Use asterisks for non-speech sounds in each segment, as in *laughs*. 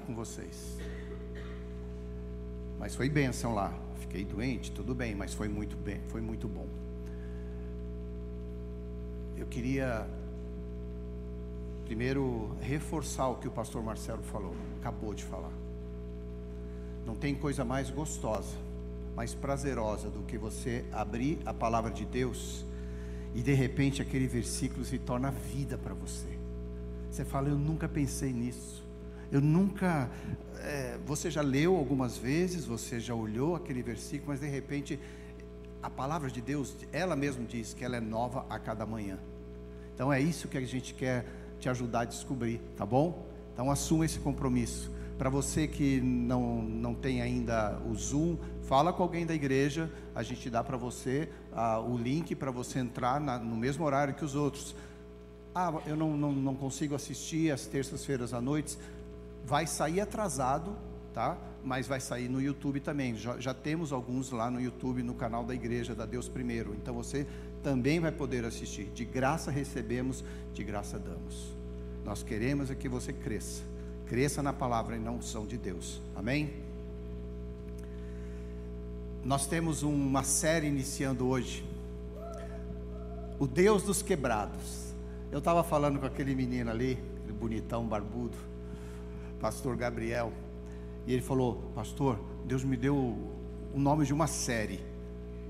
com vocês. Mas foi bênção lá. Fiquei doente, tudo bem, mas foi muito bem, foi muito bom. Eu queria primeiro reforçar o que o pastor Marcelo falou, acabou de falar. Não tem coisa mais gostosa, mais prazerosa do que você abrir a palavra de Deus e de repente aquele versículo se torna vida para você. Você fala, eu nunca pensei nisso. Eu nunca. É, você já leu algumas vezes, você já olhou aquele versículo, mas de repente a palavra de Deus, ela mesma diz que ela é nova a cada manhã. Então é isso que a gente quer te ajudar a descobrir, tá bom? Então assuma esse compromisso. Para você que não, não tem ainda o Zoom, fala com alguém da igreja, a gente dá para você o link para você entrar na, no mesmo horário que os outros. Ah, eu não, não, não consigo assistir às terças-feiras à noite vai sair atrasado, tá? Mas vai sair no YouTube também. Já, já, temos alguns lá no YouTube, no canal da igreja da Deus Primeiro. Então você também vai poder assistir. De graça recebemos, de graça damos. Nós queremos é que você cresça. Cresça na palavra e na unção de Deus. Amém? Nós temos uma série iniciando hoje. O Deus dos quebrados. Eu estava falando com aquele menino ali, bonitão barbudo pastor Gabriel, e ele falou: Pastor, Deus me deu o nome de uma série.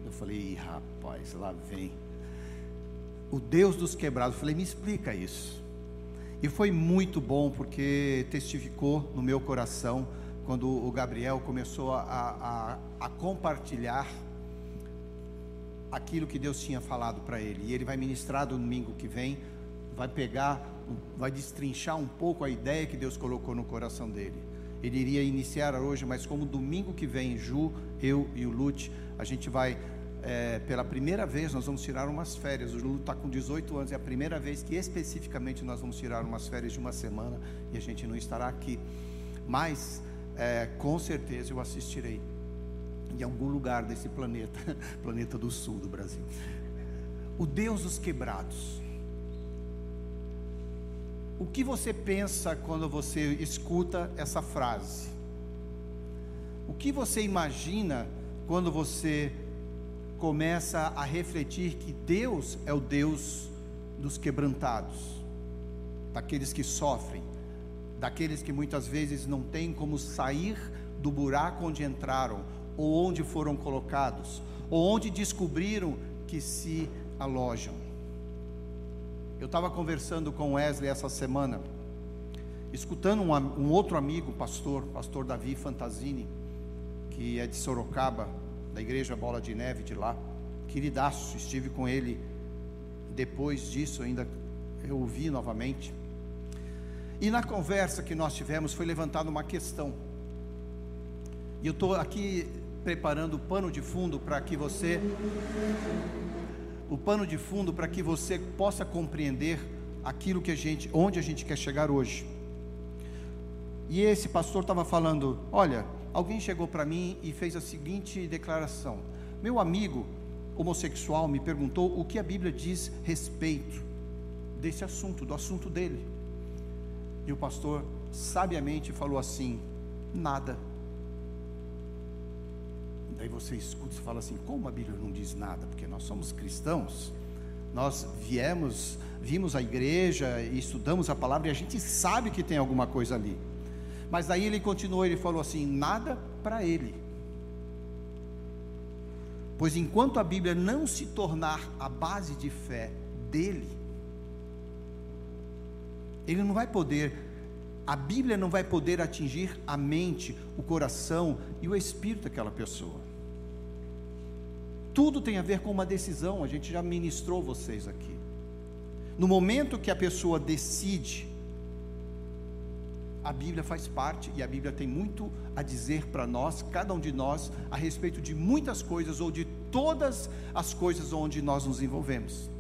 Eu falei: Rapaz, lá vem. O Deus dos quebrados. Eu falei: Me explica isso. E foi muito bom porque testificou no meu coração quando o Gabriel começou a, a, a compartilhar aquilo que Deus tinha falado para ele. E ele vai ministrar domingo que vem, vai pegar vai destrinchar um pouco a ideia que Deus colocou no coração dele. Ele iria iniciar hoje, mas como domingo que vem, Ju, eu e o Lute, a gente vai, é, pela primeira vez, nós vamos tirar umas férias. O Lute está com 18 anos, é a primeira vez que especificamente nós vamos tirar umas férias de uma semana e a gente não estará aqui. Mas, é, com certeza, eu assistirei em algum lugar desse planeta, *laughs* planeta do sul do Brasil. O Deus dos quebrados. O que você pensa quando você escuta essa frase? O que você imagina quando você começa a refletir que Deus é o Deus dos quebrantados, daqueles que sofrem, daqueles que muitas vezes não têm como sair do buraco onde entraram, ou onde foram colocados, ou onde descobriram que se alojam. Eu estava conversando com Wesley essa semana, escutando um, um, outro amigo, pastor, pastor Davi Fantasini, que é de Sorocaba, da igreja Bola de Neve de lá, queridaço, estive com ele depois disso, ainda eu ouvi novamente. E na conversa que nós tivemos foi levantada uma questão. E eu estou aqui preparando o pano de fundo para que você o pano de fundo para que você possa compreender aquilo que a gente, onde a gente quer chegar hoje. E esse pastor estava falando: olha, alguém chegou para mim e fez a seguinte declaração: meu amigo homossexual me perguntou o que a Bíblia diz respeito desse assunto, do assunto dele. E o pastor sabiamente falou assim: nada. Aí você escuta e fala assim: como a Bíblia não diz nada? Porque nós somos cristãos, nós viemos, vimos a igreja e estudamos a palavra e a gente sabe que tem alguma coisa ali. Mas daí ele continuou, ele falou assim: nada para ele. Pois enquanto a Bíblia não se tornar a base de fé dele, ele não vai poder, a Bíblia não vai poder atingir a mente, o coração e o espírito daquela pessoa. Tudo tem a ver com uma decisão, a gente já ministrou vocês aqui. No momento que a pessoa decide, a Bíblia faz parte e a Bíblia tem muito a dizer para nós, cada um de nós, a respeito de muitas coisas ou de todas as coisas onde nós nos envolvemos.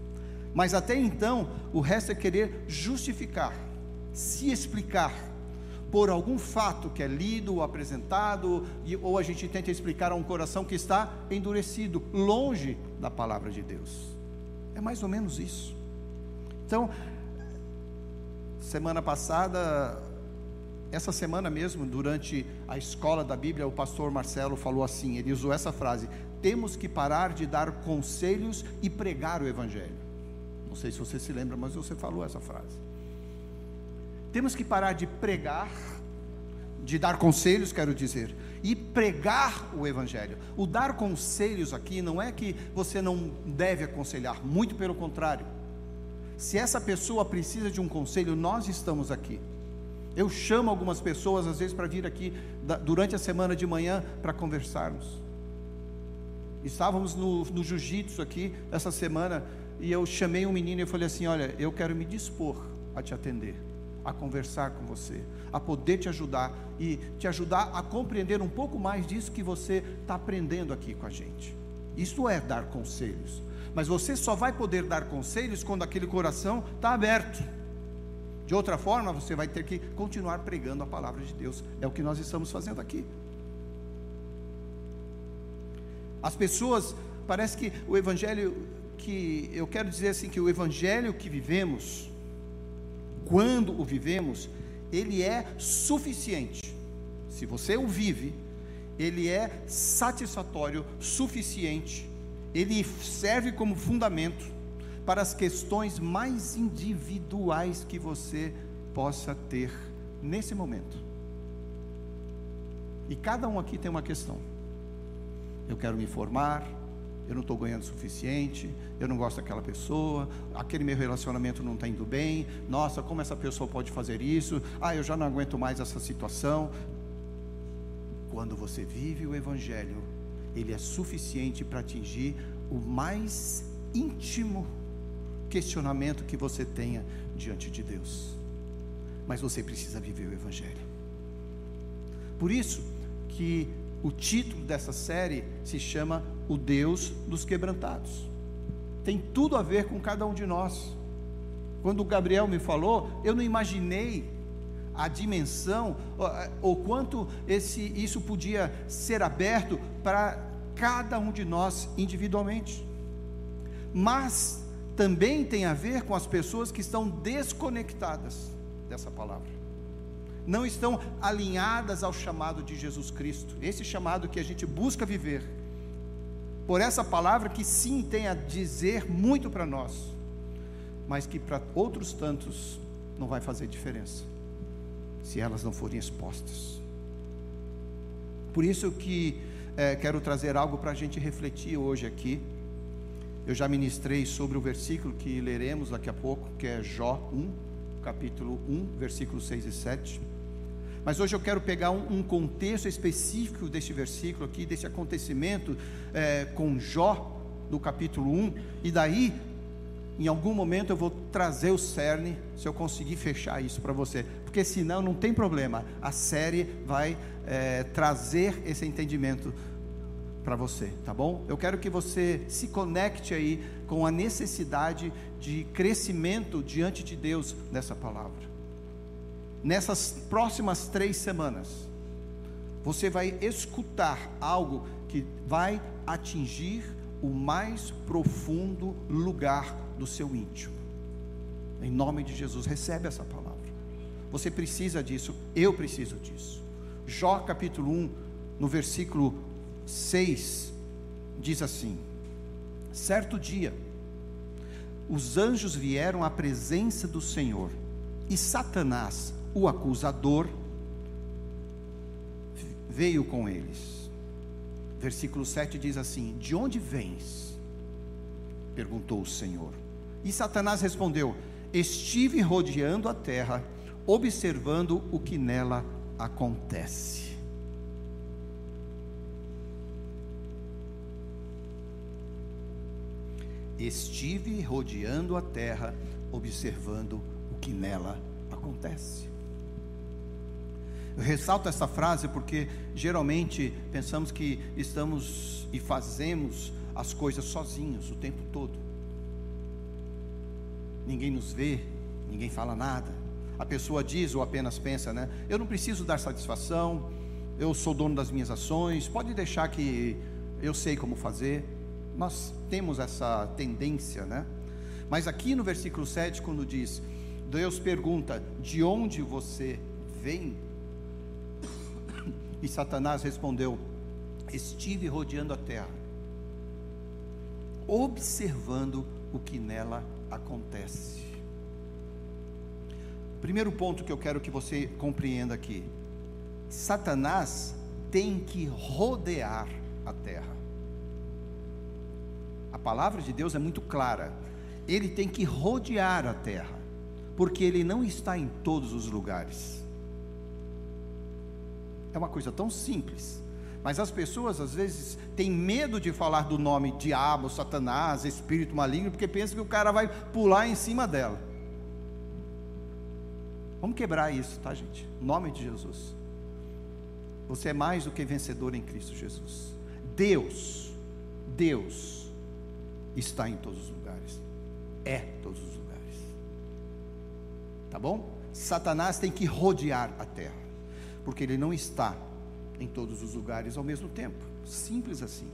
Mas até então, o resto é querer justificar, se explicar por algum fato que é lido ou apresentado, ou a gente tenta explicar a um coração que está endurecido, longe da palavra de Deus. É mais ou menos isso. Então, semana passada, essa semana mesmo, durante a escola da Bíblia, o pastor Marcelo falou assim: ele usou essa frase: temos que parar de dar conselhos e pregar o Evangelho. Não sei se você se lembra, mas você falou essa frase. Temos que parar de pregar, de dar conselhos, quero dizer, e pregar o Evangelho. O dar conselhos aqui não é que você não deve aconselhar, muito pelo contrário. Se essa pessoa precisa de um conselho, nós estamos aqui. Eu chamo algumas pessoas, às vezes, para vir aqui durante a semana de manhã para conversarmos. Estávamos no, no jiu-jitsu aqui essa semana e eu chamei um menino e falei assim: Olha, eu quero me dispor a te atender, a conversar com você, a poder te ajudar e te ajudar a compreender um pouco mais disso que você está aprendendo aqui com a gente. Isso é dar conselhos. Mas você só vai poder dar conselhos quando aquele coração está aberto. De outra forma, você vai ter que continuar pregando a palavra de Deus. É o que nós estamos fazendo aqui. As pessoas, parece que o evangelho que eu quero dizer assim que o evangelho que vivemos, quando o vivemos, ele é suficiente. Se você o vive, ele é satisfatório, suficiente. Ele serve como fundamento para as questões mais individuais que você possa ter nesse momento. E cada um aqui tem uma questão. Eu quero me formar, eu não estou ganhando o suficiente, eu não gosto daquela pessoa, aquele meu relacionamento não está indo bem, nossa, como essa pessoa pode fazer isso? Ah, eu já não aguento mais essa situação. Quando você vive o Evangelho, ele é suficiente para atingir o mais íntimo questionamento que você tenha diante de Deus. Mas você precisa viver o Evangelho. Por isso que o título dessa série se chama O Deus dos Quebrantados. Tem tudo a ver com cada um de nós. Quando o Gabriel me falou, eu não imaginei a dimensão ou quanto esse isso podia ser aberto para cada um de nós individualmente. Mas também tem a ver com as pessoas que estão desconectadas dessa palavra. Não estão alinhadas ao chamado de Jesus Cristo, esse chamado que a gente busca viver. Por essa palavra que sim tem a dizer muito para nós, mas que para outros tantos não vai fazer diferença, se elas não forem expostas. Por isso que é, quero trazer algo para a gente refletir hoje aqui eu já ministrei sobre o versículo que leremos daqui a pouco, que é Jó 1, capítulo 1, versículos 6 e 7. Mas hoje eu quero pegar um, um contexto específico deste versículo aqui, desse acontecimento é, com Jó, do capítulo 1, e daí, em algum momento, eu vou trazer o cerne, se eu conseguir fechar isso para você, porque senão não tem problema, a série vai é, trazer esse entendimento para você, tá bom? Eu quero que você se conecte aí com a necessidade de crescimento diante de Deus nessa palavra. Nessas próximas três semanas, você vai escutar algo que vai atingir o mais profundo lugar do seu íntimo. Em nome de Jesus, recebe essa palavra. Você precisa disso, eu preciso disso. Jó capítulo 1, no versículo 6 diz assim: Certo dia, os anjos vieram à presença do Senhor, e Satanás, o acusador, veio com eles. Versículo 7 diz assim: De onde vens? perguntou o Senhor. E Satanás respondeu: Estive rodeando a terra, observando o que nela acontece. estive rodeando a terra, observando o que nela acontece. Eu ressalto essa frase porque geralmente pensamos que estamos e fazemos as coisas sozinhos o tempo todo. Ninguém nos vê, ninguém fala nada. A pessoa diz ou apenas pensa, né? Eu não preciso dar satisfação, eu sou dono das minhas ações, pode deixar que eu sei como fazer. Nós temos essa tendência, né? Mas aqui no versículo 7, quando diz: Deus pergunta, de onde você vem? E Satanás respondeu: Estive rodeando a terra, observando o que nela acontece. Primeiro ponto que eu quero que você compreenda aqui: Satanás tem que rodear a terra. A palavra de Deus é muito clara. Ele tem que rodear a terra, porque ele não está em todos os lugares. É uma coisa tão simples. Mas as pessoas às vezes têm medo de falar do nome diabo, satanás, espírito maligno, porque pensam que o cara vai pular em cima dela. Vamos quebrar isso, tá, gente? Nome de Jesus. Você é mais do que vencedor em Cristo Jesus. Deus, Deus está em todos os lugares. É todos os lugares. Tá bom? Satanás tem que rodear a terra porque ele não está em todos os lugares ao mesmo tempo. Simples assim.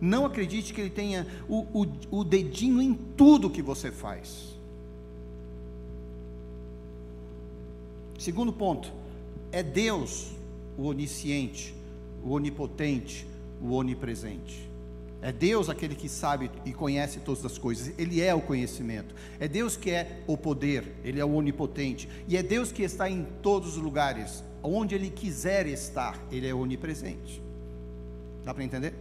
Não acredite que ele tenha o, o, o dedinho em tudo que você faz. Segundo ponto, é Deus o onisciente, o onipotente, o onipresente. É Deus aquele que sabe e conhece todas as coisas, Ele é o conhecimento. É Deus que é o poder, Ele é o onipotente. E é Deus que está em todos os lugares, onde Ele quiser estar, Ele é onipresente. Dá para entender?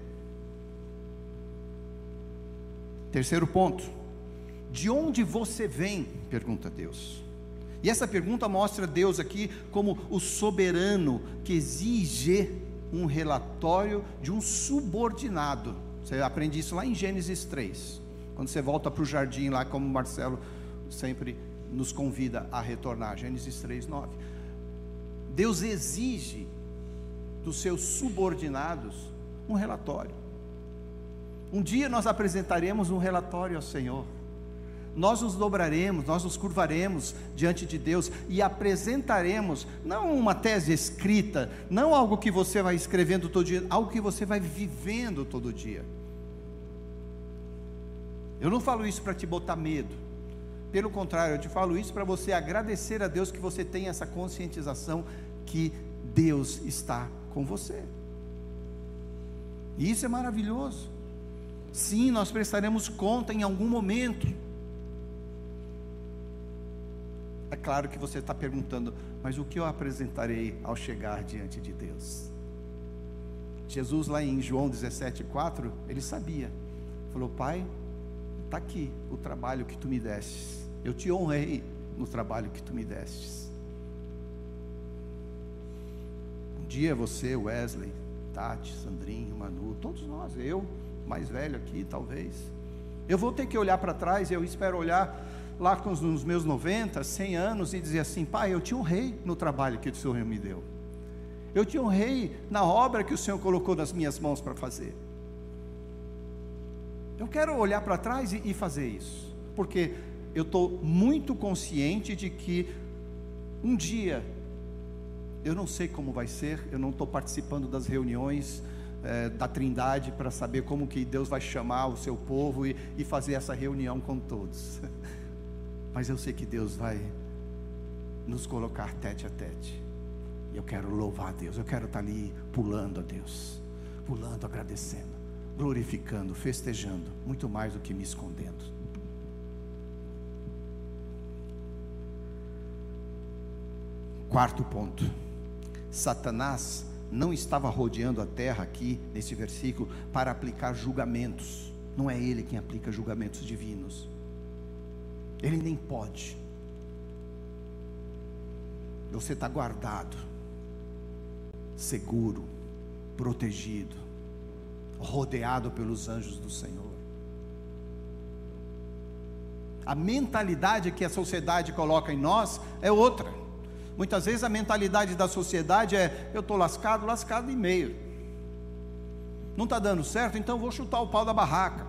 Terceiro ponto: de onde você vem? pergunta Deus. E essa pergunta mostra Deus aqui como o soberano que exige um relatório de um subordinado. Você aprende isso lá em Gênesis 3. Quando você volta para o jardim lá, como Marcelo sempre nos convida a retornar. Gênesis 3, 9. Deus exige dos seus subordinados um relatório. Um dia nós apresentaremos um relatório ao Senhor. Nós nos dobraremos, nós nos curvaremos diante de Deus e apresentaremos não uma tese escrita, não algo que você vai escrevendo todo dia, algo que você vai vivendo todo dia. Eu não falo isso para te botar medo. Pelo contrário, eu te falo isso para você agradecer a Deus que você tem essa conscientização que Deus está com você. E isso é maravilhoso. Sim, nós prestaremos conta em algum momento. É claro que você está perguntando, mas o que eu apresentarei ao chegar diante de Deus? Jesus, lá em João 17,4, ele sabia. Falou, Pai, está aqui o trabalho que tu me destes. Eu te honrei no trabalho que tu me destes. Dia você, Wesley, Tati, Sandrinho, Manu, todos nós, eu, mais velho aqui, talvez. Eu vou ter que olhar para trás, eu espero olhar lá com os meus 90, 100 anos e dizer assim: Pai, eu te honrei no trabalho que o Senhor me deu. Eu te honrei na obra que o Senhor colocou nas minhas mãos para fazer. Eu quero olhar para trás e, e fazer isso, porque eu estou muito consciente de que um dia, eu não sei como vai ser, eu não estou participando das reuniões é, da Trindade para saber como que Deus vai chamar o seu povo e, e fazer essa reunião com todos. *laughs* Mas eu sei que Deus vai nos colocar tete a tete. E eu quero louvar a Deus, eu quero estar ali pulando a Deus, pulando, agradecendo glorificando, festejando, muito mais do que me escondendo. Quarto ponto: Satanás não estava rodeando a terra aqui, nesse versículo, para aplicar julgamentos. Não é ele quem aplica julgamentos divinos. Ele nem pode. Você está guardado, seguro, protegido rodeado pelos anjos do Senhor. A mentalidade que a sociedade coloca em nós é outra. Muitas vezes a mentalidade da sociedade é: eu estou lascado, lascado e meio. Não está dando certo, então vou chutar o pau da barraca.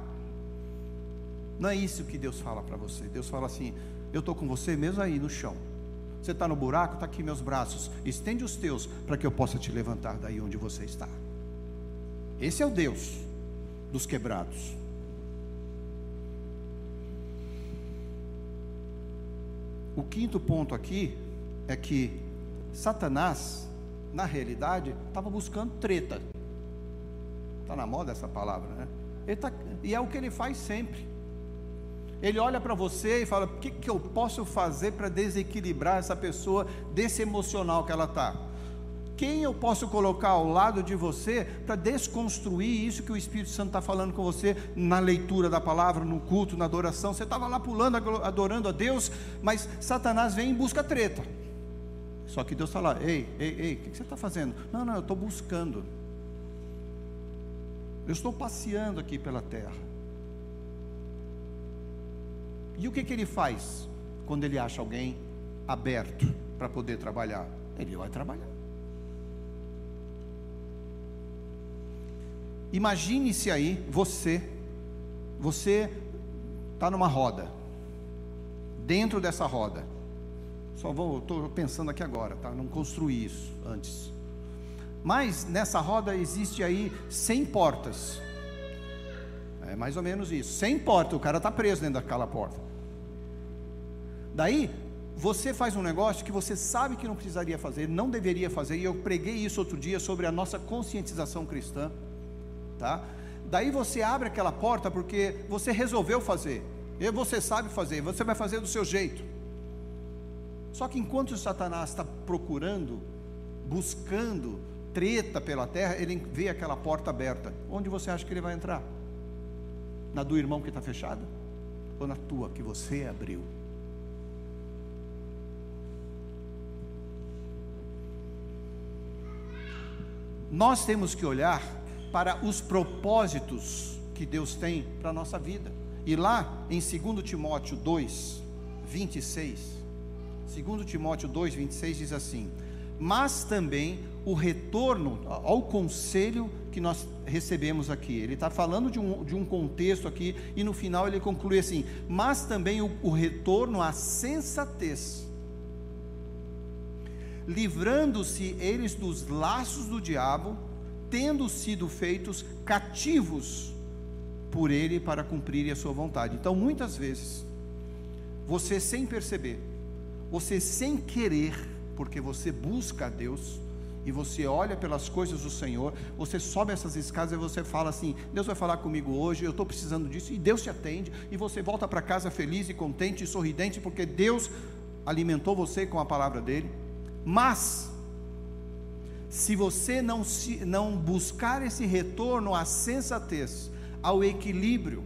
Não é isso que Deus fala para você. Deus fala assim: eu estou com você mesmo aí no chão. Você está no buraco, está aqui meus braços. Estende os teus para que eu possa te levantar daí onde você está. Esse é o Deus dos quebrados. O quinto ponto aqui é que Satanás na realidade, estava buscando treta. Está na moda essa palavra, né? Tá, e é o que ele faz sempre. Ele olha para você e fala: o que, que eu posso fazer para desequilibrar essa pessoa desse emocional que ela está? Quem eu posso colocar ao lado de você para desconstruir isso que o Espírito Santo está falando com você na leitura da palavra, no culto, na adoração? Você estava lá pulando, adorando a Deus, mas Satanás vem e busca treta. Só que Deus lá: ei, ei, ei, o que, que você está fazendo? Não, não, eu estou buscando. Eu estou passeando aqui pela terra. E o que, que ele faz quando ele acha alguém aberto para poder trabalhar? Ele vai trabalhar. Imagine-se aí você, você está numa roda, dentro dessa roda. Só vou, estou pensando aqui agora, tá? Não construí isso antes. Mas nessa roda existe aí 100 portas. É mais ou menos isso. 100 portas, o cara está preso dentro daquela porta. Daí, você faz um negócio que você sabe que não precisaria fazer, não deveria fazer, e eu preguei isso outro dia sobre a nossa conscientização cristã, tá? Daí você abre aquela porta porque você resolveu fazer, e você sabe fazer, você vai fazer do seu jeito. Só que enquanto Satanás está procurando, buscando treta pela terra, ele vê aquela porta aberta. Onde você acha que ele vai entrar? Na do irmão que está fechada? Ou na tua que você abriu? Nós temos que olhar para os propósitos que Deus tem para a nossa vida. E lá em 2 Timóteo 2, 26, 2 Timóteo 2, 26 diz assim: Mas também o retorno ao conselho que nós recebemos aqui. Ele está falando de um, de um contexto aqui, e no final ele conclui assim: mas também o, o retorno à sensatez, livrando-se eles dos laços do diabo, tendo sido feitos cativos por ele para cumprirem a sua vontade. Então, muitas vezes, você sem perceber, você sem querer, porque você busca a Deus, e você olha pelas coisas do Senhor, você sobe essas escadas e você fala assim: Deus vai falar comigo hoje, eu estou precisando disso, e Deus te atende, e você volta para casa feliz e contente e sorridente, porque Deus alimentou você com a palavra dele. Mas, se você não, se, não buscar esse retorno à sensatez, ao equilíbrio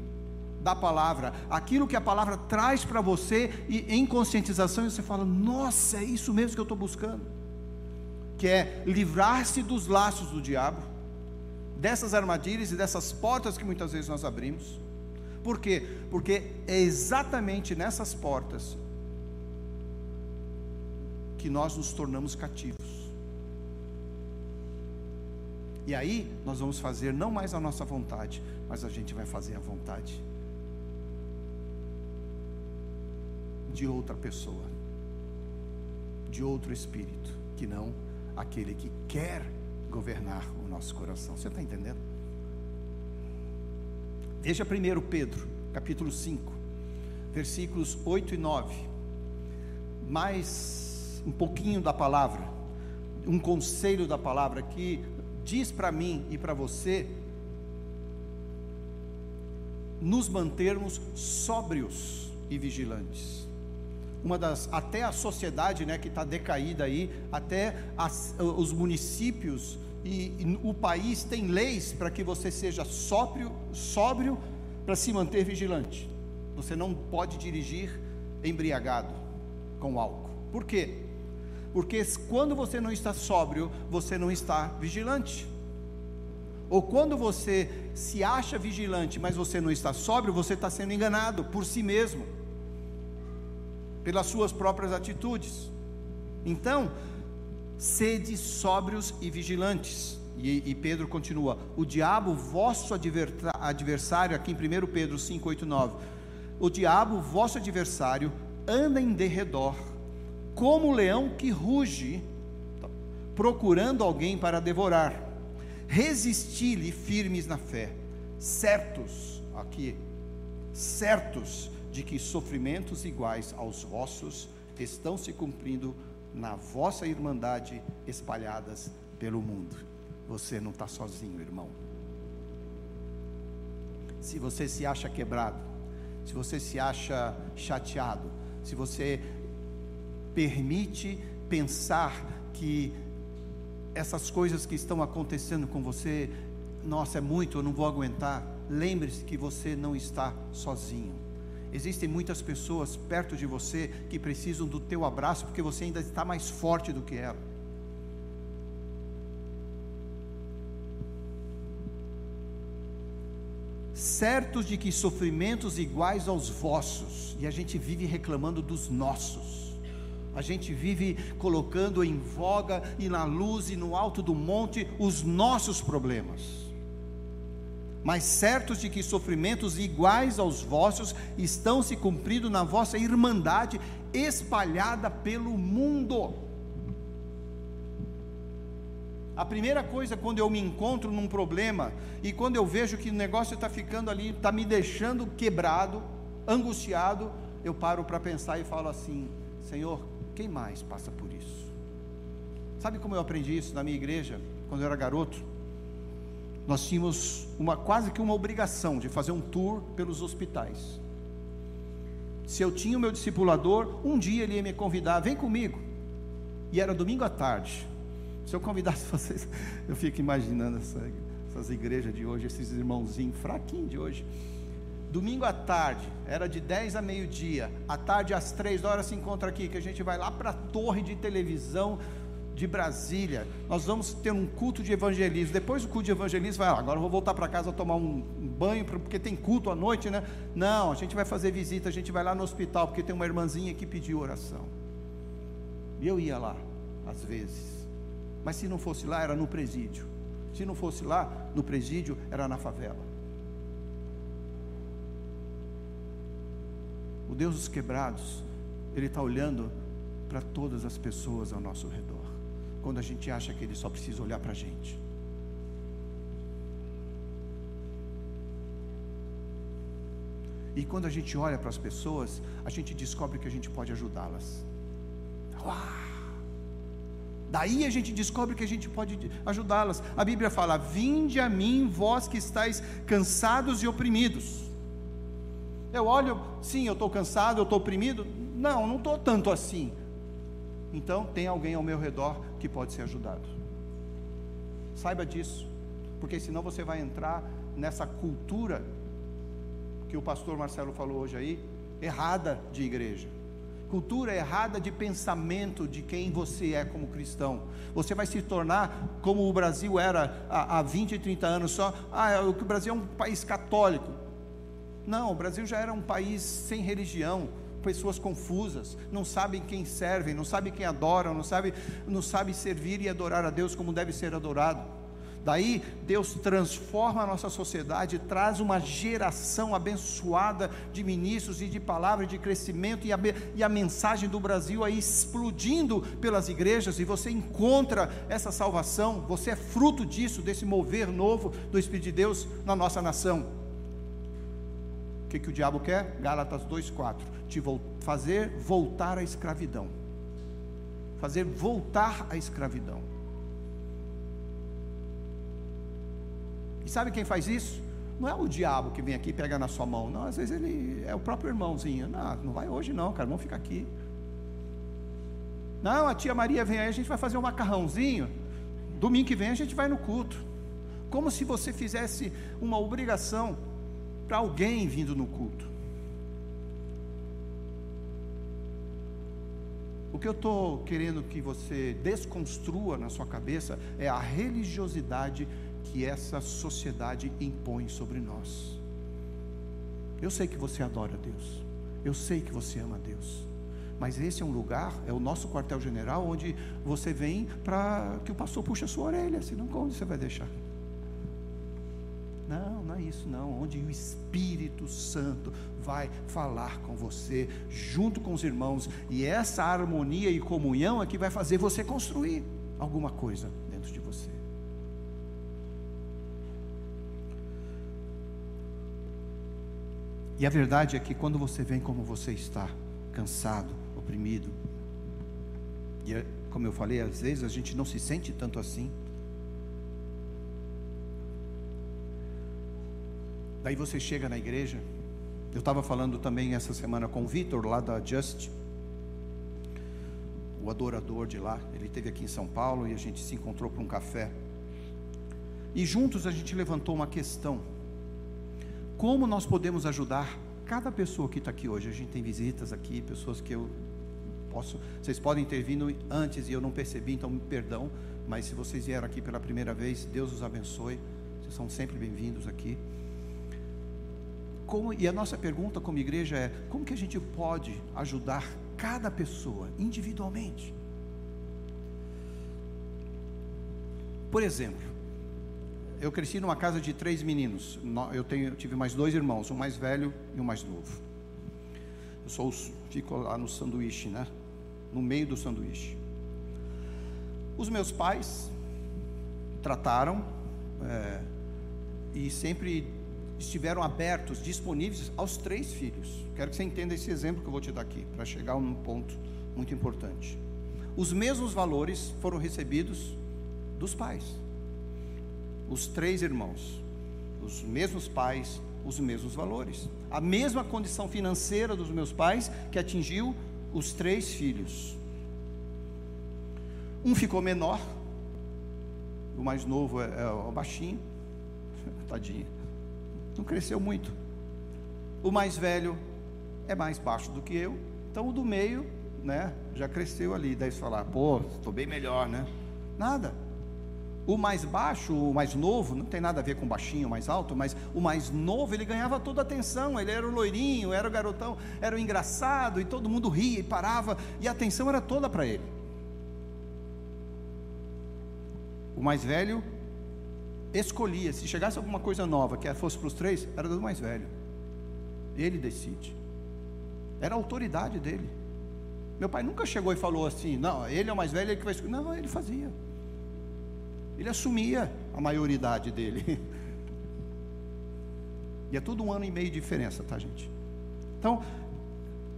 da palavra, aquilo que a palavra traz para você, e em conscientização você fala: Nossa, é isso mesmo que eu estou buscando que é livrar-se dos laços do diabo, dessas armadilhas e dessas portas que muitas vezes nós abrimos. Por quê? Porque é exatamente nessas portas que nós nos tornamos cativos. E aí nós vamos fazer não mais a nossa vontade, mas a gente vai fazer a vontade de outra pessoa, de outro espírito, que não aquele que quer governar o nosso coração. Você está entendendo? Veja primeiro Pedro, capítulo 5, versículos 8 e 9. Mais um pouquinho da palavra, um conselho da palavra que diz para mim e para você nos mantermos sóbrios e vigilantes uma das até a sociedade, né, que está decaída aí, até as, os municípios e, e, o país tem leis para que você seja sóbrio, sóbrio para se manter vigilante. Você não pode dirigir embriagado com álcool. Por quê? Porque quando você não está sóbrio, você não está vigilante. Ou quando você se acha vigilante, mas você não está sóbrio, você está sendo enganado por si mesmo pelas suas próprias atitudes. Então, sede sóbrios e vigilantes. E, e, Pedro continua: o diabo, vosso adversário, aqui em 1 Pedro 5, 8, 9, o diabo, vosso adversário, anda em derredor, como um leão que ruge, procurando alguém para devorar. Resisti-lhe firmes na fé, certos, aqui, certos de que sofrimentos iguais aos vossos estão se cumprindo na vossa irmandade espalhadas pelo mundo. Você não está sozinho, irmão. Se você se acha quebrado, se você se acha chateado, se você permite pensar que essas coisas que estão acontecendo com você, nossa, é muito, eu não vou aguentar. Lembre-se que você não está sozinho. Existem muitas pessoas perto de você que precisam do teu abraço porque você ainda está mais forte do que ela. Certos de que sofrimentos iguais aos vossos, e a gente vive reclamando dos nossos. A gente vive colocando em voga e na luz e no alto do monte os nossos problemas. Mas certos de que sofrimentos iguais aos vossos estão se cumprindo na vossa irmandade espalhada pelo mundo. A primeira coisa quando eu me encontro num problema e quando eu vejo que o negócio está ficando ali, está me deixando quebrado, angustiado, eu paro para pensar e falo assim: Senhor, quem mais passa por isso? Sabe como eu aprendi isso na minha igreja, quando eu era garoto? Nós tínhamos uma quase que uma obrigação de fazer um tour pelos hospitais. Se eu tinha o meu discipulador, um dia ele ia me convidar, vem comigo. E era domingo à tarde. Se eu convidasse *laughs* vocês, eu fico imaginando essa, essas igrejas de hoje, esses irmãozinhos fraquinhos de hoje. Domingo à tarde, era de 10 a meio-dia. À tarde, às 3 horas, se encontra aqui, que a gente vai lá para a torre de televisão de Brasília. Nós vamos ter um culto de evangelismo. Depois do culto de evangelismo, vai lá, agora eu vou voltar para casa tomar um banho, porque tem culto à noite, né? Não, a gente vai fazer visita, a gente vai lá no hospital, porque tem uma irmãzinha que pediu oração. E eu ia lá, às vezes. Mas se não fosse lá, era no presídio. Se não fosse lá, no presídio, era na favela. O Deus dos quebrados, Ele está olhando para todas as pessoas ao nosso redor, quando a gente acha que Ele só precisa olhar para a gente. E quando a gente olha para as pessoas, a gente descobre que a gente pode ajudá-las. Daí a gente descobre que a gente pode ajudá-las. A Bíblia fala: Vinde a mim, vós que estáis cansados e oprimidos eu olho, sim, eu estou cansado, eu estou oprimido. Não, não estou tanto assim. Então tem alguém ao meu redor que pode ser ajudado. Saiba disso, porque senão você vai entrar nessa cultura que o pastor Marcelo falou hoje aí, errada de igreja. Cultura errada de pensamento de quem você é como cristão. Você vai se tornar como o Brasil era há, há 20 e 30 anos só. Ah, o Brasil é um país católico. Não, o Brasil já era um país sem religião, pessoas confusas, não sabem quem servem, não sabem quem adoram, não sabem não sabe servir e adorar a Deus como deve ser adorado. Daí Deus transforma a nossa sociedade, traz uma geração abençoada de ministros e de palavras de crescimento, e a, e a mensagem do Brasil aí explodindo pelas igrejas, e você encontra essa salvação, você é fruto disso, desse mover novo do Espírito de Deus na nossa nação que, que o diabo quer? Gálatas 2,4: te fazer voltar à escravidão. Fazer voltar à escravidão. E sabe quem faz isso? Não é o diabo que vem aqui e pega na sua mão, não, às vezes ele é o próprio irmãozinho. Não, não vai hoje não, cara, vamos ficar aqui. Não, a tia Maria vem aí, a gente vai fazer um macarrãozinho. Domingo que vem a gente vai no culto. Como se você fizesse uma obrigação para alguém vindo no culto. O que eu estou querendo que você desconstrua na sua cabeça é a religiosidade que essa sociedade impõe sobre nós. Eu sei que você adora Deus, eu sei que você ama Deus, mas esse é um lugar, é o nosso quartel-general, onde você vem para que o pastor puxe a sua orelha, senão como você vai deixar? Não, é isso não. Onde o Espírito Santo vai falar com você, junto com os irmãos, e essa harmonia e comunhão é que vai fazer você construir alguma coisa dentro de você. E a verdade é que quando você vem como você está, cansado, oprimido, E é, como eu falei, às vezes a gente não se sente tanto assim. Daí você chega na igreja. Eu estava falando também essa semana com o Vitor, lá da Just, o adorador de lá. Ele esteve aqui em São Paulo e a gente se encontrou para um café. E juntos a gente levantou uma questão: como nós podemos ajudar cada pessoa que está aqui hoje? A gente tem visitas aqui, pessoas que eu posso. Vocês podem ter vindo antes e eu não percebi, então me perdão. Mas se vocês vieram aqui pela primeira vez, Deus os abençoe. Vocês são sempre bem-vindos aqui. Como, e a nossa pergunta como igreja é: como que a gente pode ajudar cada pessoa individualmente? Por exemplo, eu cresci numa casa de três meninos. Eu, tenho, eu tive mais dois irmãos, um mais velho e um mais novo. Eu sou, fico lá no sanduíche, né? No meio do sanduíche. Os meus pais trataram é, e sempre estiveram abertos, disponíveis aos três filhos. Quero que você entenda esse exemplo que eu vou te dar aqui, para chegar a um ponto muito importante. Os mesmos valores foram recebidos dos pais. Os três irmãos, os mesmos pais, os mesmos valores. A mesma condição financeira dos meus pais que atingiu os três filhos. Um ficou menor, o mais novo é, é o baixinho, *laughs* tadinho não cresceu muito. O mais velho é mais baixo do que eu, então o do meio, né, já cresceu ali. Daí você falar, pô, estou bem melhor, né? Nada. O mais baixo, o mais novo, não tem nada a ver com baixinho, mais alto, mas o mais novo, ele ganhava toda a atenção. Ele era o loirinho, era o garotão, era o engraçado, e todo mundo ria e parava, e a atenção era toda para ele. O mais velho escolhia, se chegasse alguma coisa nova que fosse para os três, era do mais velho. Ele decide. Era a autoridade dele. Meu pai nunca chegou e falou assim: não, ele é o mais velho, ele que vai escolher. Não, ele fazia. Ele assumia a maioridade dele. *laughs* E é tudo um ano e meio de diferença, tá, gente? Então,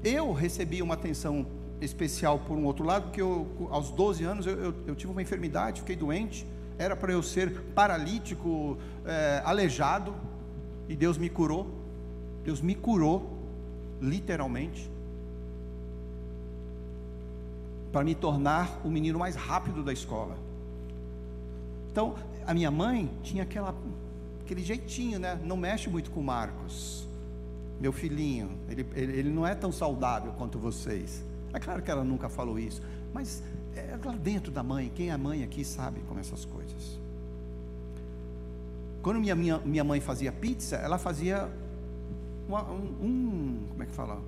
eu recebi uma atenção especial por um outro lado, porque eu, aos 12 anos eu, eu, eu tive uma enfermidade, fiquei doente era para eu ser paralítico, é, aleijado, e Deus me curou. Deus me curou, literalmente, para me tornar o menino mais rápido da escola. Então, a minha mãe tinha aquela, aquele jeitinho, né? Não mexe muito com Marcos, meu filhinho. Ele, ele, ele não é tão saudável quanto vocês. É claro que ela nunca falou isso, mas é lá dentro da mãe, quem é mãe aqui sabe como essas coisas. Quando minha, minha, minha mãe fazia pizza, ela fazia uma, um, um, como é que fala?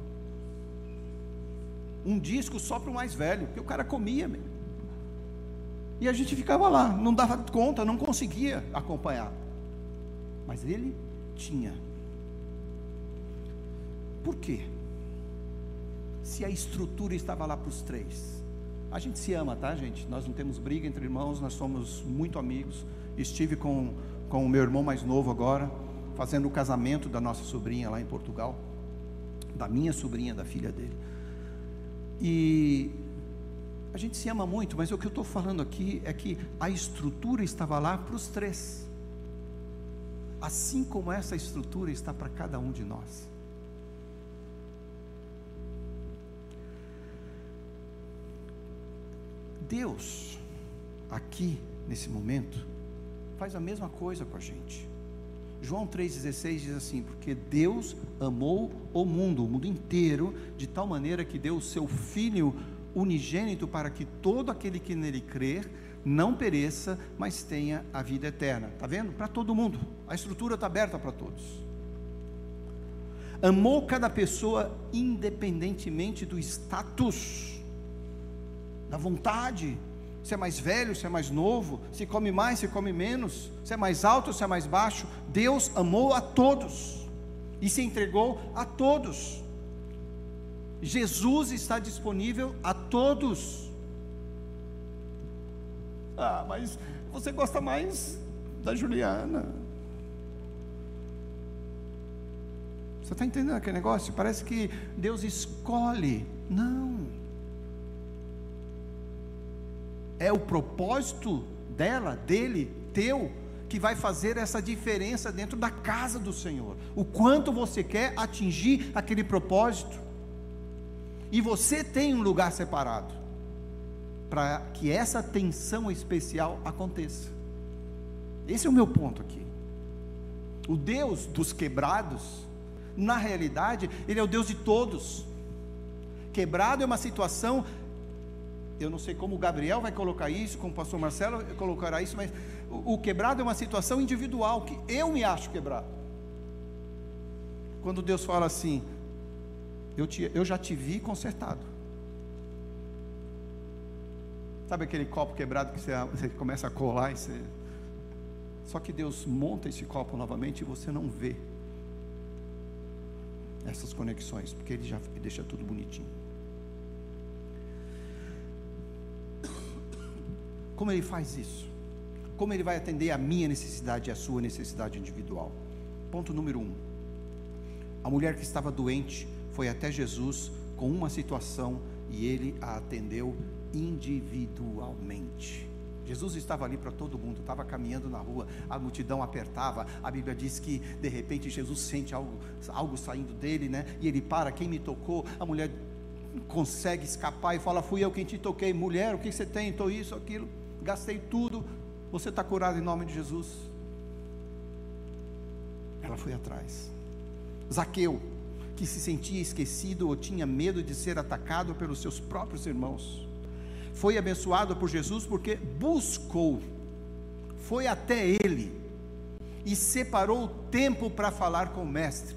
Um disco só para o mais velho, porque o cara comia mesmo. E a gente ficava lá, não dava conta, não conseguia acompanhar. Mas ele tinha. Por quê? Se a estrutura estava lá para os três. A gente se ama, tá, gente? Nós não temos briga entre irmãos, nós somos muito amigos. Estive com, com o meu irmão mais novo agora, fazendo o casamento da nossa sobrinha lá em Portugal, da minha sobrinha, da filha dele. E a gente se ama muito, mas o que eu estou falando aqui é que a estrutura estava lá para os três, assim como essa estrutura está para cada um de nós. Deus, aqui, nesse momento, faz a mesma coisa com a gente. João 3,16 diz assim: Porque Deus amou o mundo, o mundo inteiro, de tal maneira que deu o seu Filho unigênito para que todo aquele que nele crer não pereça, mas tenha a vida eterna. Está vendo? Para todo mundo. A estrutura está aberta para todos. Amou cada pessoa independentemente do status da vontade, se é mais velho, se é mais novo, se come mais, se come menos, se é mais alto, se é mais baixo. Deus amou a todos e se entregou a todos. Jesus está disponível a todos. Ah, mas você gosta mais da Juliana. Você está entendendo aquele negócio? Parece que Deus escolhe. Não. É o propósito dela, dele, teu, que vai fazer essa diferença dentro da casa do Senhor. O quanto você quer atingir aquele propósito. E você tem um lugar separado para que essa tensão especial aconteça. Esse é o meu ponto aqui. O Deus dos quebrados, na realidade, Ele é o Deus de todos. Quebrado é uma situação, eu não sei como o Gabriel vai colocar isso, como o pastor Marcelo colocará isso, mas o, o quebrado é uma situação individual, que eu me acho quebrado. Quando Deus fala assim, eu, te, eu já te vi consertado. Sabe aquele copo quebrado que você, você começa a colar e você só que Deus monta esse copo novamente e você não vê essas conexões, porque Ele já deixa tudo bonitinho. Como Ele faz isso? Como Ele vai atender a minha necessidade e a sua necessidade individual? Ponto número um: a mulher que estava doente foi até Jesus com uma situação e Ele a atendeu individualmente. Jesus estava ali para todo mundo, estava caminhando na rua, a multidão apertava. A Bíblia diz que de repente Jesus sente algo, algo saindo dele, né? E ele para, quem me tocou? A mulher consegue escapar e fala: Fui eu quem te toquei. Mulher, o que você tem? Estou isso, aquilo, gastei tudo. Você está curado em nome de Jesus. Ela foi atrás. Zaqueu, que se sentia esquecido ou tinha medo de ser atacado pelos seus próprios irmãos foi abençoado por Jesus porque buscou, foi até Ele e separou tempo para falar com o Mestre.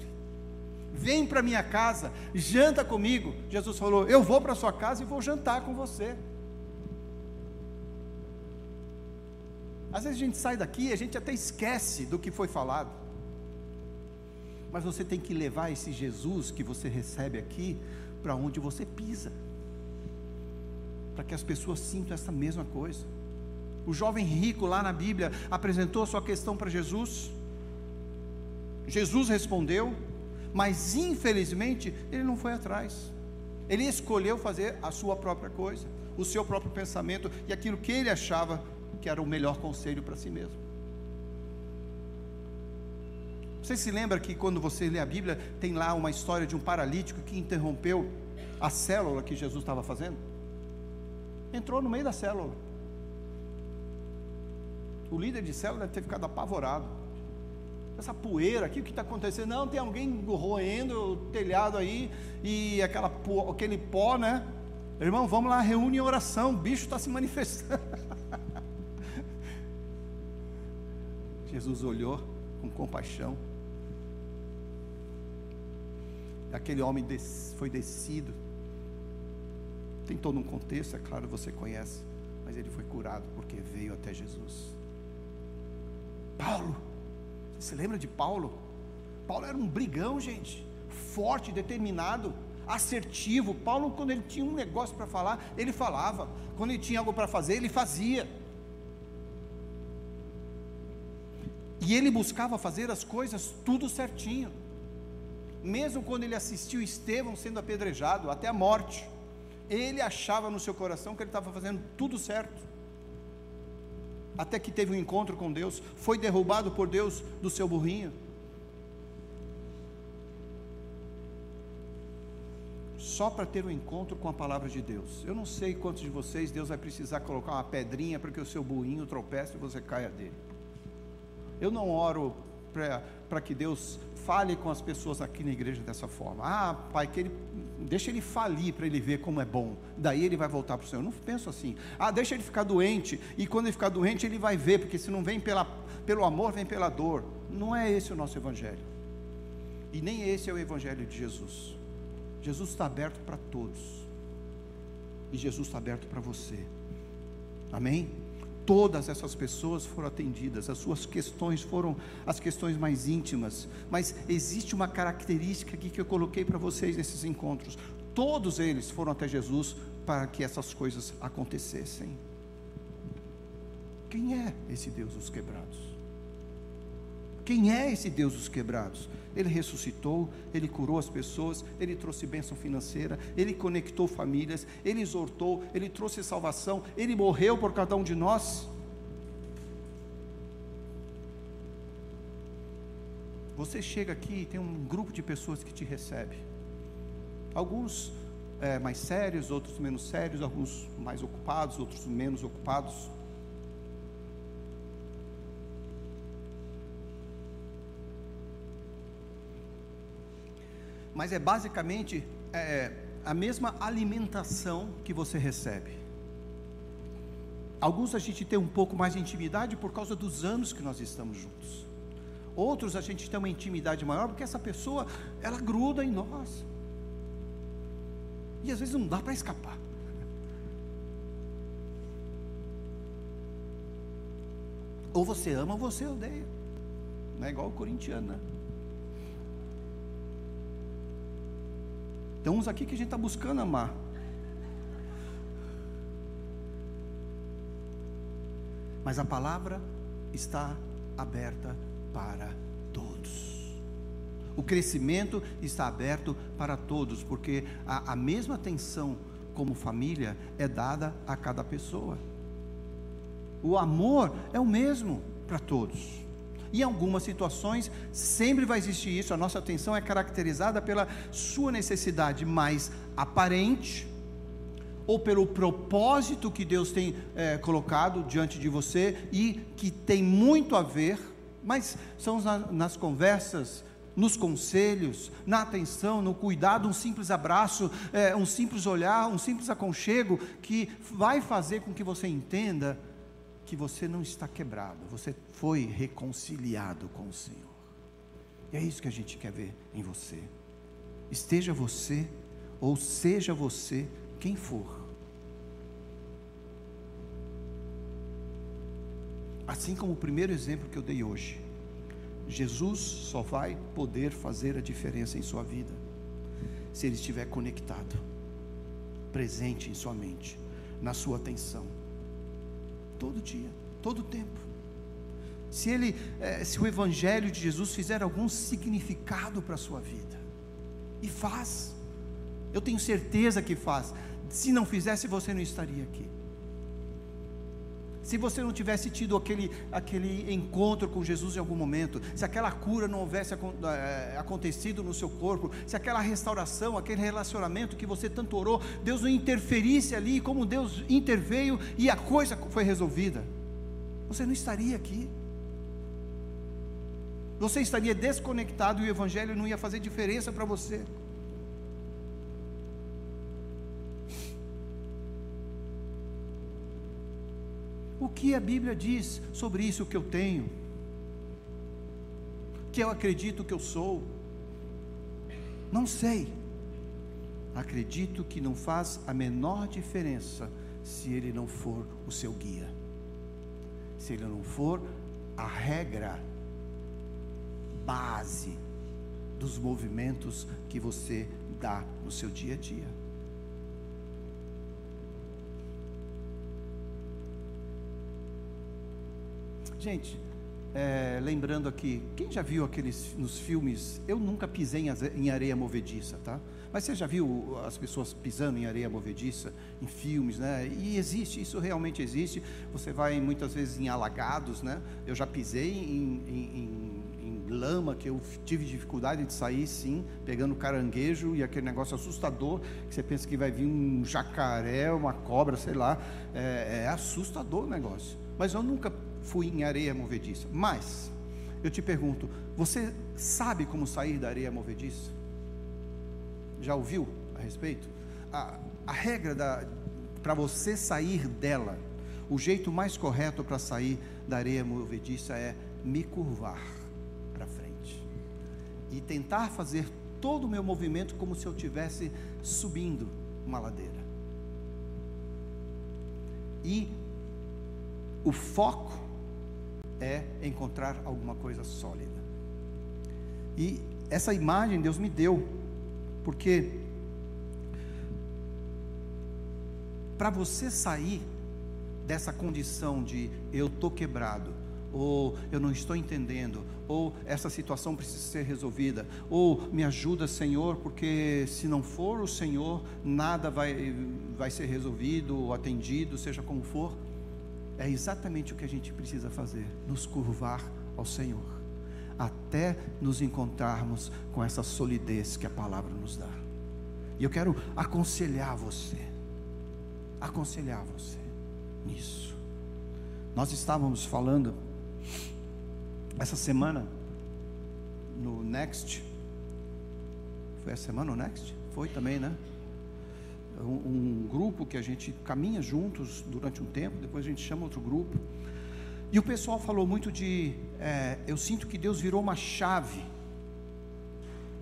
Vem para minha casa, janta comigo. Jesus falou: Eu vou para sua casa e vou jantar com você. Às vezes a gente sai daqui e a gente até esquece do que foi falado. Mas você tem que levar esse Jesus que você recebe aqui para onde você pisa para que as pessoas sintam essa mesma coisa. O jovem rico lá na Bíblia apresentou sua questão para Jesus. Jesus respondeu, mas infelizmente ele não foi atrás. Ele escolheu fazer a sua própria coisa, o seu próprio pensamento e aquilo que ele achava que era o melhor conselho para si mesmo. Você se lembra que quando você lê a Bíblia, tem lá uma história de um paralítico que interrompeu a célula que Jesus estava fazendo? entrou no meio da célula. O líder de célula deve ter ficado apavorado. Essa poeira aqui, o que está acontecendo? Não, tem alguém roendo o telhado aí e aquela, aquele pó, né? Irmão, vamos lá, reúne em oração, o bicho está se manifestando. *laughs* Jesus olhou com compaixão. Aquele homem foi descido tem todo um contexto, é claro, você conhece, mas ele foi curado porque veio até Jesus. Paulo, você se lembra de Paulo? Paulo era um brigão, gente, forte, determinado, assertivo. Paulo, quando ele tinha um negócio para falar, ele falava. Quando ele tinha algo para fazer, ele fazia. E ele buscava fazer as coisas tudo certinho. Mesmo quando ele assistiu Estevão sendo apedrejado até a morte ele achava no seu coração que ele estava fazendo tudo certo. Até que teve um encontro com Deus, foi derrubado por Deus do seu burrinho. Só para ter um encontro com a palavra de Deus. Eu não sei quantos de vocês Deus vai precisar colocar uma pedrinha para que o seu burrinho tropece e você caia dele. Eu não oro para que Deus fale com as pessoas aqui na igreja dessa forma. Ah, pai, que ele deixa ele falir para ele ver como é bom. Daí ele vai voltar para o Senhor. Eu não penso assim. Ah, deixa ele ficar doente e quando ele ficar doente ele vai ver, porque se não vem pela, pelo amor, vem pela dor. Não é esse o nosso evangelho. E nem esse é o evangelho de Jesus. Jesus está aberto para todos. E Jesus está aberto para você. Amém? Todas essas pessoas foram atendidas, as suas questões foram as questões mais íntimas, mas existe uma característica aqui que eu coloquei para vocês nesses encontros. Todos eles foram até Jesus para que essas coisas acontecessem. Quem é esse Deus dos quebrados? Quem é esse Deus dos quebrados? Ele ressuscitou, ele curou as pessoas, ele trouxe bênção financeira, ele conectou famílias, ele exortou, ele trouxe salvação, ele morreu por cada um de nós. Você chega aqui e tem um grupo de pessoas que te recebe. Alguns é, mais sérios, outros menos sérios, alguns mais ocupados, outros menos ocupados. Mas é basicamente é, a mesma alimentação que você recebe. Alguns a gente tem um pouco mais de intimidade por causa dos anos que nós estamos juntos. Outros a gente tem uma intimidade maior porque essa pessoa, ela gruda em nós. E às vezes não dá para escapar. Ou você ama ou você odeia. Não é igual o corintiano, né? Tem uns aqui que a gente está buscando amar. Mas a palavra está aberta para todos. O crescimento está aberto para todos, porque a, a mesma atenção como família é dada a cada pessoa. O amor é o mesmo para todos. Em algumas situações, sempre vai existir isso. A nossa atenção é caracterizada pela sua necessidade mais aparente, ou pelo propósito que Deus tem é, colocado diante de você e que tem muito a ver, mas são na, nas conversas, nos conselhos, na atenção, no cuidado, um simples abraço, é, um simples olhar, um simples aconchego que vai fazer com que você entenda que você não está quebrado, você foi reconciliado com o Senhor. E é isso que a gente quer ver em você. Esteja você, ou seja você, quem for. Assim como o primeiro exemplo que eu dei hoje, Jesus só vai poder fazer a diferença em sua vida se ele estiver conectado, presente em sua mente, na sua atenção todo dia, todo tempo. Se ele, é, se o Evangelho de Jesus fizer algum significado para a sua vida, e faz, eu tenho certeza que faz. Se não fizesse, você não estaria aqui se você não tivesse tido aquele, aquele encontro com Jesus em algum momento, se aquela cura não houvesse é, acontecido no seu corpo, se aquela restauração, aquele relacionamento que você tanto orou, Deus não interferisse ali, como Deus interveio e a coisa foi resolvida, você não estaria aqui. Você estaria desconectado e o Evangelho não ia fazer diferença para você. Que a Bíblia diz sobre isso que eu tenho? Que eu acredito que eu sou? Não sei. Acredito que não faz a menor diferença se ele não for o seu guia. Se ele não for a regra base dos movimentos que você dá no seu dia a dia. Gente, é, lembrando aqui, quem já viu aqueles nos filmes? Eu nunca pisei em areia movediça, tá? Mas você já viu as pessoas pisando em areia movediça em filmes, né? E existe, isso realmente existe. Você vai muitas vezes em alagados, né? Eu já pisei em, em, em, lama que eu tive dificuldade de sair, sim, pegando caranguejo e aquele negócio assustador que você pensa que vai vir um jacaré, uma cobra, sei lá. É, é assustador o negócio. Mas eu nunca fui em areia movediça. Mas, eu te pergunto, você sabe como sair da areia movediça? Já ouviu a respeito? A, a regra para você sair dela, o jeito mais correto para sair da areia movediça é me curvar para frente e tentar fazer todo o meu movimento como se eu estivesse subindo uma ladeira. E o foco é encontrar alguma coisa sólida. E essa imagem Deus me deu, porque para você sair dessa condição de eu estou quebrado, ou eu não estou entendendo, ou essa situação precisa ser resolvida, ou me ajuda, Senhor, porque se não for o Senhor, nada vai, vai ser resolvido ou atendido, seja como for. É exatamente o que a gente precisa fazer: nos curvar ao Senhor, até nos encontrarmos com essa solidez que a palavra nos dá. E eu quero aconselhar você, aconselhar você nisso. Nós estávamos falando essa semana no Next. Foi a semana no Next? Foi também, né? Um, grupo que a gente caminha juntos durante um tempo, depois a gente chama outro grupo. E o pessoal falou muito de. É, eu sinto que Deus virou uma chave.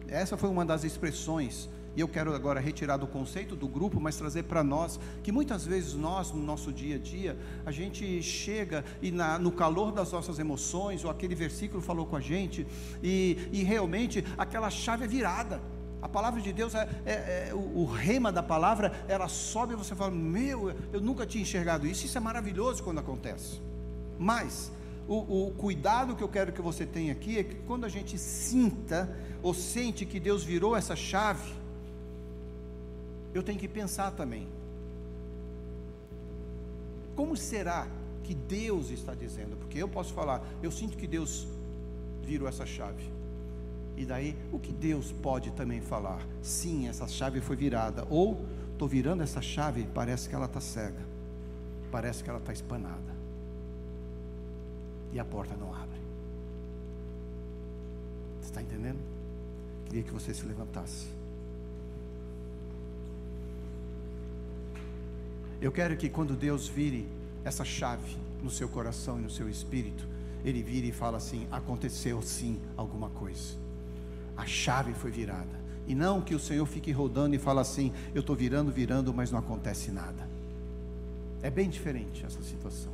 Essa foi uma das expressões e eu quero agora retirar do conceito do grupo, mas trazer para nós que muitas vezes nós, no nosso dia a dia, a gente chega e na, no calor das nossas emoções, ou aquele versículo falou com a gente, e, e realmente aquela chave é virada. A palavra de Deus é, é, é o, o, rema da palavra, ela sobe e você fala: Meu, eu nunca tinha enxergado isso. Isso é maravilhoso quando acontece. Mas o, o, cuidado que eu quero que você tenha aqui é que quando a gente sinta ou sente que Deus virou essa chave, eu tenho que pensar também. Como será que Deus está dizendo? Porque eu posso falar, eu sinto que Deus virou essa chave. E daí, o que Deus pode também falar? Sim, essa chave foi virada. Ou, estou virando essa chave, parece que ela está cega. Parece que ela está espanada. E a porta não abre. Você está entendendo? Queria que você se levantasse. Eu quero que quando Deus vire essa chave no seu coração e no seu espírito, Ele vire e fala assim: aconteceu sim alguma coisa. A chave foi virada. E não que o Senhor fique rodando e fala assim: eu estou virando, virando, mas não acontece nada. É bem diferente essa situação.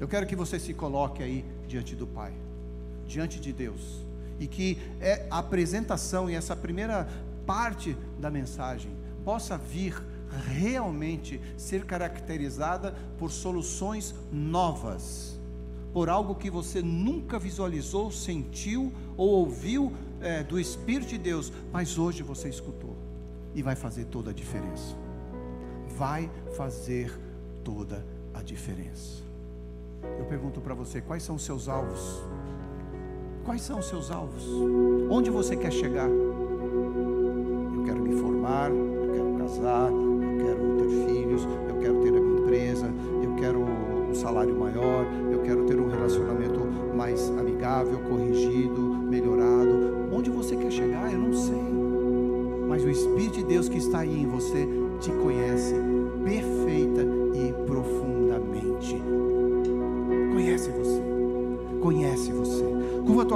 Eu quero que você se coloque aí diante do Pai, diante de Deus, e que é a apresentação e essa primeira parte da mensagem possa vir realmente ser caracterizada por soluções novas, por algo que você nunca visualizou, sentiu ou ouviu é, do Espírito de Deus, mas hoje você escutou e vai fazer toda a diferença. Vai fazer toda a diferença. Eu pergunto para você: quais são os seus alvos? Quais são os seus alvos? Onde você quer chegar? Eu quero me formar, eu quero casar,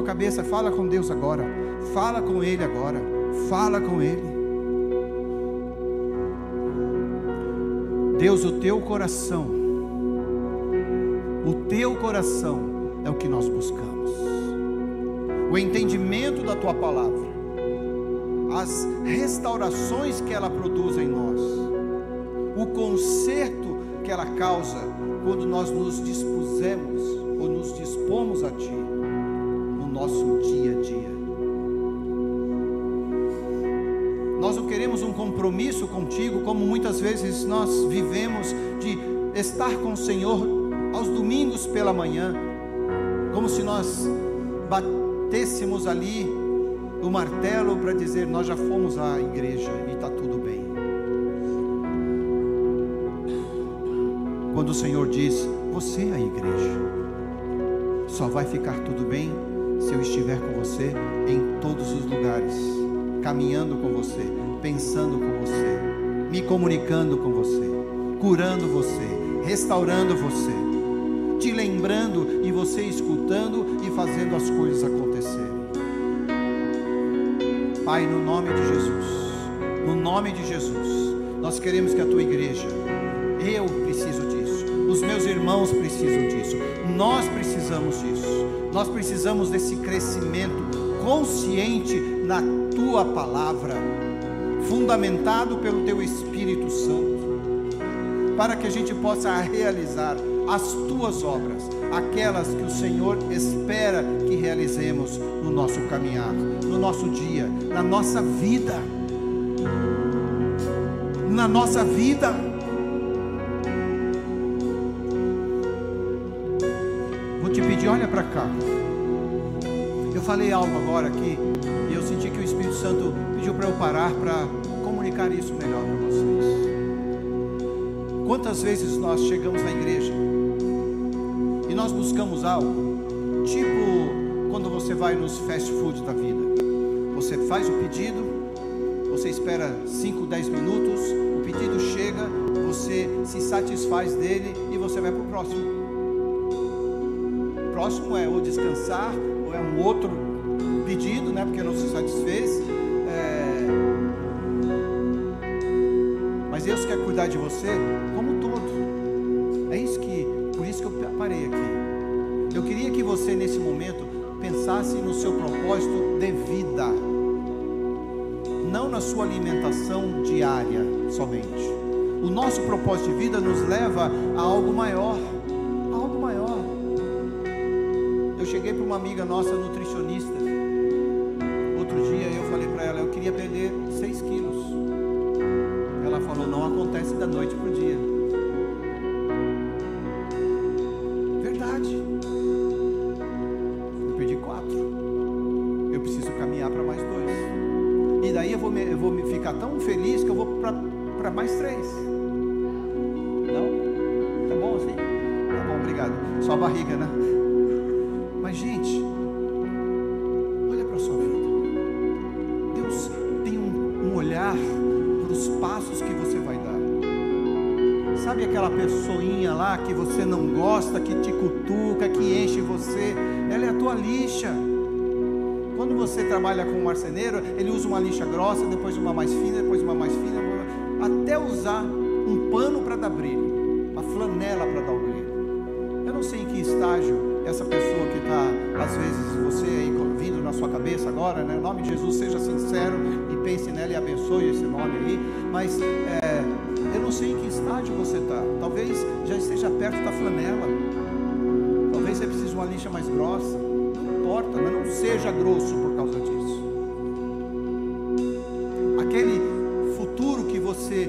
cabeça, fala com Deus agora. Fala com Ele agora. Fala com Ele. Deus, o teu coração, o teu coração é o que nós buscamos. O entendimento da tua palavra, as restaurações que ela produz em nós, o conserto que ela causa quando nós nos dispusemos ou nos dispomos a ti nosso dia a dia. queremos um compromisso contigo, como muitas vezes nós vivemos de estar com o Senhor aos domingos pela manhã, como se nós batêssemos ali o martelo para dizer: Nós já fomos à igreja e está tudo bem. Quando o Senhor diz: Você é a igreja, só vai ficar tudo bem eu estiver com você em todos os lugares, caminhando com você, pensando com você, me comunicando com você, curando você, restaurando você, te lembrando e você escutando e fazendo as coisas acontecerem. Pai, no nome de Jesus, no nome de Jesus, nós queremos que a tua igreja, eu preciso meus irmãos precisam disso, nós precisamos disso, nós precisamos desse crescimento consciente na tua palavra fundamentado pelo Teu Espírito Santo, para que a gente possa realizar as Tuas obras, aquelas que o Senhor espera que realizemos no nosso caminhar, no nosso dia, na nossa vida. Na nossa vida. Vou te pedir, olha para cá. Eu falei algo agora aqui e eu senti que o Espírito Santo pediu para eu parar para comunicar isso melhor para vocês. Quantas vezes nós chegamos na igreja e nós buscamos algo, tipo quando você vai nos fast food da vida, você faz o pedido, você espera 5, 10 minutos, o pedido chega, você se satisfaz dele e você vai para o próximo. O próximo é ou descansar, ou é um outro pedido, né, porque não se satisfez. É... Mas Deus quer cuidar de você como um todo. É isso que, por isso que eu parei aqui. Eu queria que você nesse momento pensasse no seu propósito de vida, não na sua alimentação diária somente. O nosso propósito de vida nos leva a algo maior, cheguei para uma amiga nossa nutricionista outro dia eu falei para ela, eu queria perder 6 quilos. Ela falou, não acontece da noite para o dia. Verdade. Eu perdi 4. Eu preciso caminhar para mais dois. E daí eu vou, me, eu vou me ficar tão feliz que eu vou para mais três. Não? Tá bom assim? Tá bom, obrigado. Só a barriga, né? Pessoinha lá que você não gosta, que te cutuca, que enche você? Ela é a tua lixa. Quando você trabalha com um marceneiro, ele usa uma lixa grossa, depois uma mais fina, depois uma mais fina, até usar um pano para dar brilho, uma flanela para dar o brilho. Eu não sei em que estágio essa pessoa que está, às vezes, você aí vindo na sua cabeça agora, né? Em nome de Jesus, seja sincero e pense nela e abençoe esse nome aí. Mas é, eu não sei em que estágio você está. Talvez já esteja perto da flanela. Talvez você precise de uma lixa mais grossa. Não importa, mas não seja grosso por causa disso. Aquele futuro que você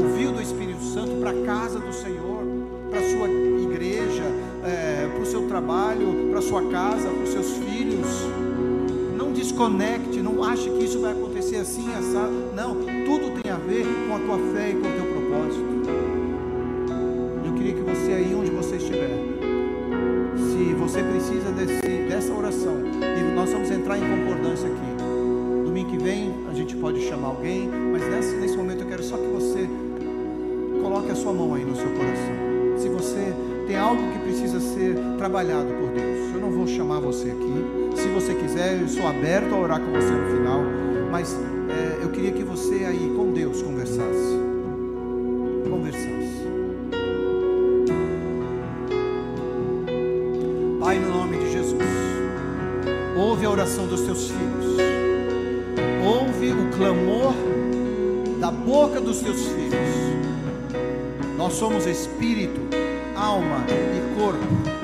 ouviu do Espírito Santo para a casa do Senhor, para a sua igreja, é, para o seu trabalho, para a sua casa, para os seus filhos. Não desconecte, não ache que isso vai acontecer assim, assado. Não, tua fé e com o teu propósito. Eu queria que você aí onde você estiver, se você precisa desse, dessa oração, e nós vamos entrar em concordância aqui. Domingo que vem a gente pode chamar alguém, mas nesse, nesse momento eu quero só que você coloque a sua mão aí no seu coração. Se você tem algo que precisa ser trabalhado por Deus, eu não vou chamar você aqui. Se você quiser, eu sou aberto a orar com você no final. Mas queria que você aí com Deus conversasse. Conversasse. Pai, no nome de Jesus, ouve a oração dos teus filhos. Ouve o clamor da boca dos teus filhos. Nós somos espírito, alma e corpo.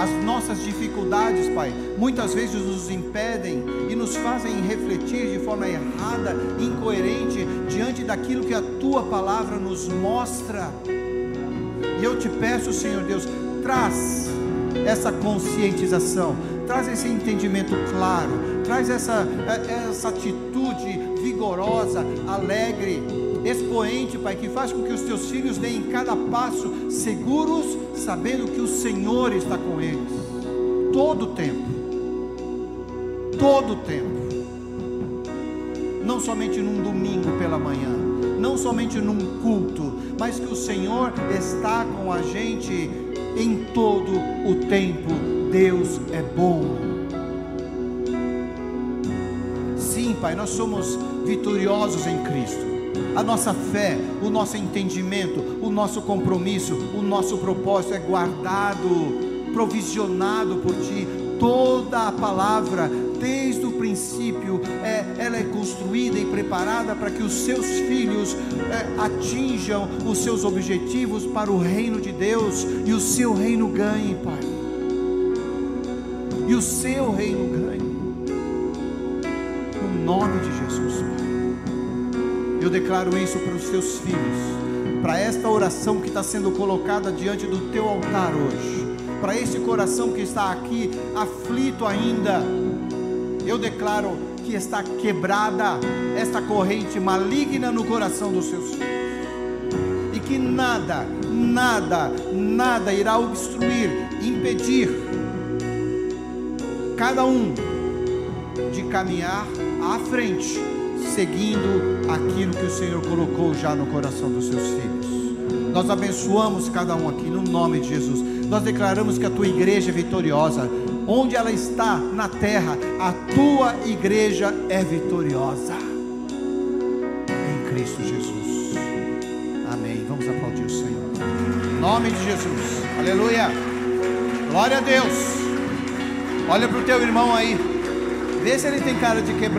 As nossas dificuldades, Pai, muitas vezes nos impedem e nos fazem refletir de forma errada, incoerente, diante daquilo que a tua palavra nos mostra. E eu te peço, Senhor Deus, traz essa conscientização, traz esse entendimento claro, traz essa, essa atitude vigorosa, alegre, expoente, Pai, que faz com que os teus filhos deem cada passo seguros, sabendo que o Senhor está com eles, todo o tempo, todo o tempo, não somente num domingo pela manhã, não somente num culto, mas que o Senhor está com a gente em todo o tempo. Deus é bom. Sim, Pai, nós somos vitoriosos em Cristo. A nossa fé, o nosso entendimento, o nosso compromisso, o nosso propósito é guardado, provisionado por Ti. Toda a palavra, desde o princípio, é, ela é construída e preparada para que os seus filhos é, atinjam os seus objetivos para o reino de Deus e o seu reino ganhe, Pai. E o seu reino ganhe. No nome de Jesus. Eu declaro isso para os seus filhos, para esta oração que está sendo colocada diante do teu altar hoje, para esse coração que está aqui aflito ainda. Eu declaro que está quebrada esta corrente maligna no coração dos seus filhos, e que nada, nada, nada irá obstruir, impedir cada um de caminhar à frente seguindo aquilo que o Senhor colocou já no coração dos seus filhos. Nós abençoamos cada um aqui no nome de Jesus. Nós declaramos que a tua igreja é vitoriosa. Onde ela está na terra, a tua igreja é vitoriosa. Em Cristo Jesus. Amém. Vamos aplaudir o Senhor. Em nome de Jesus. Aleluia. Glória a Deus. Olha para o teu irmão aí. Vê se ele tem cara de quebrar.